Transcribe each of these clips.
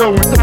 going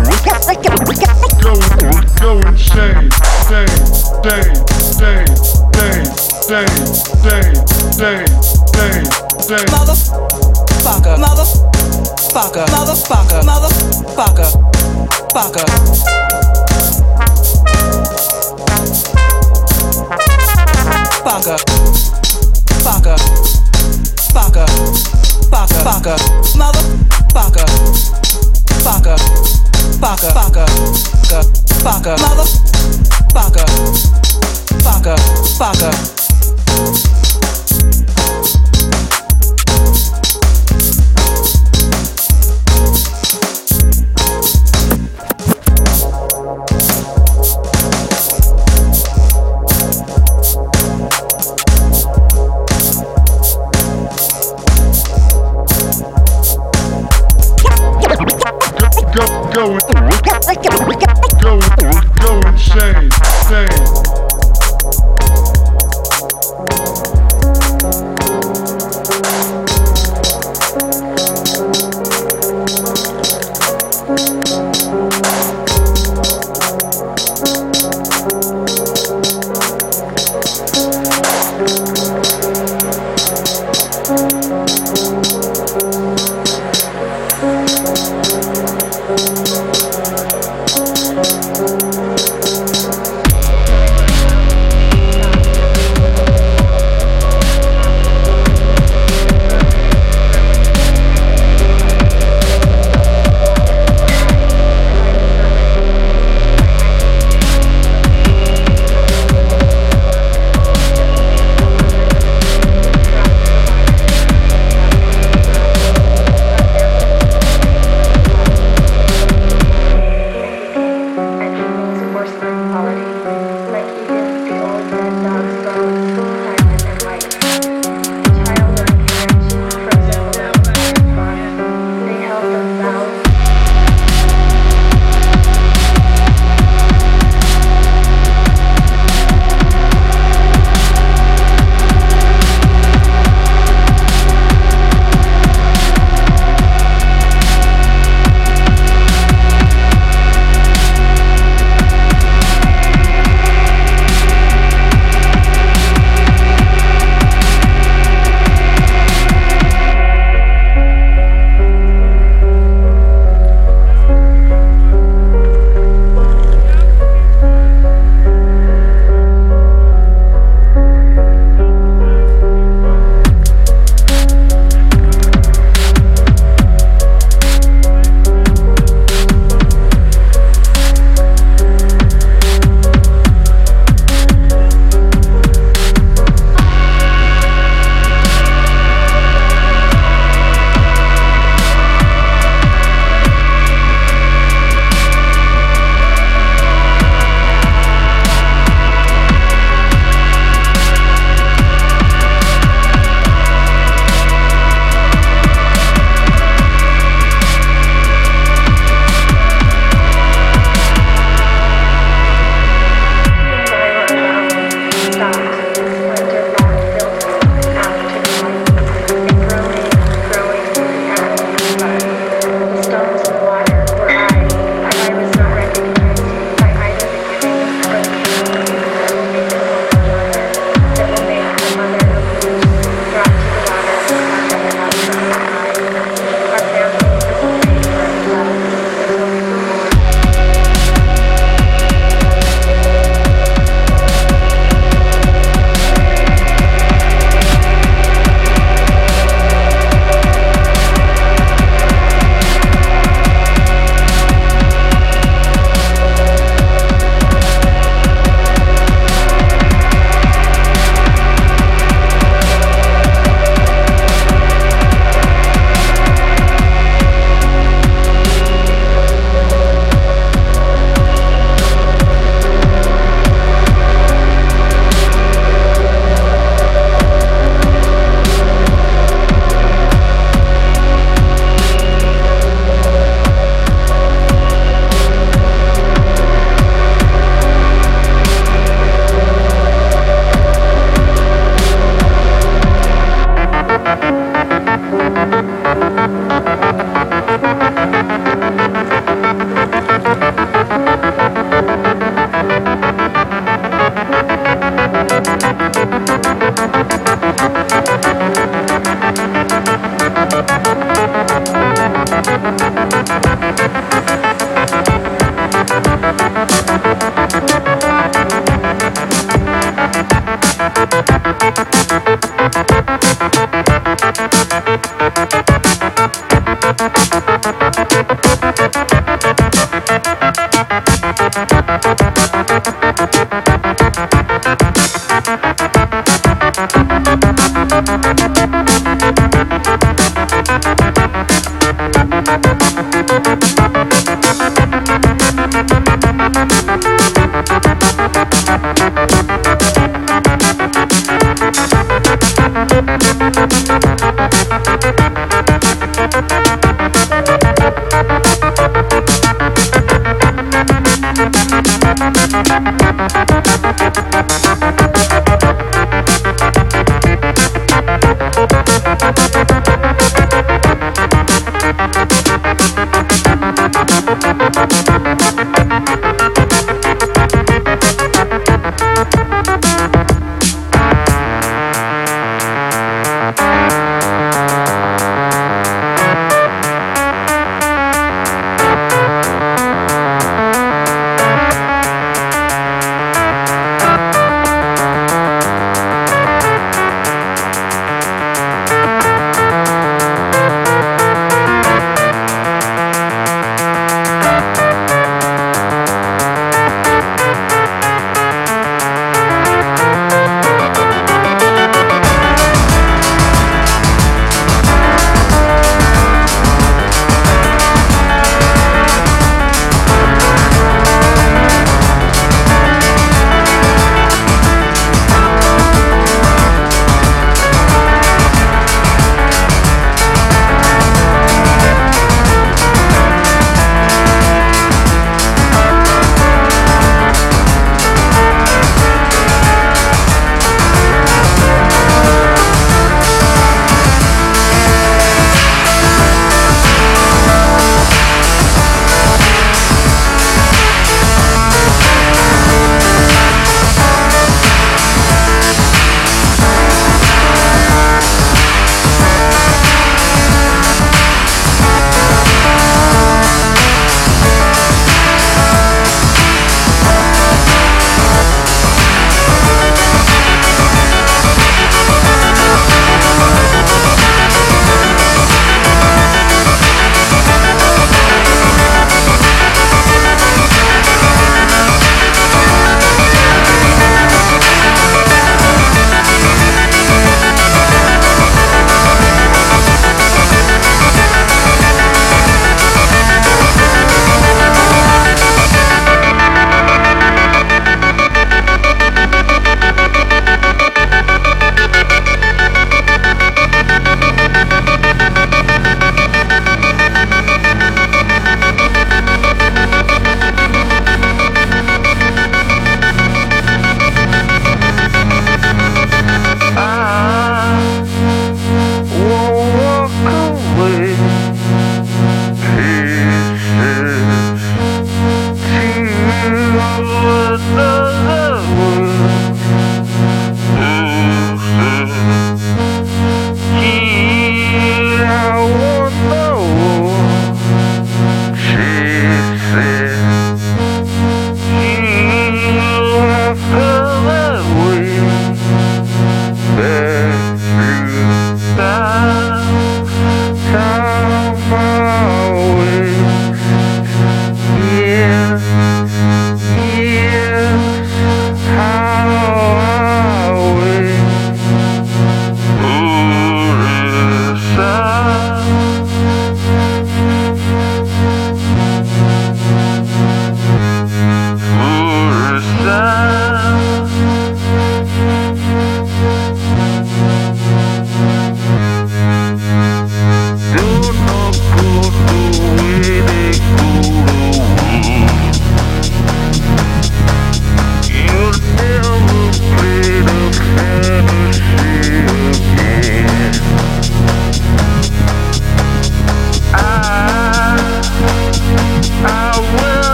Thank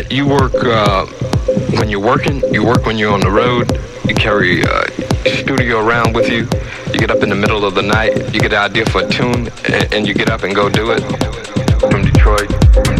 that you work uh, when you're working. You work when you're on the road. You carry uh, studio around with you. You get up in the middle of the night. You get an idea for a tune, and, and you get up and go do it. From Detroit.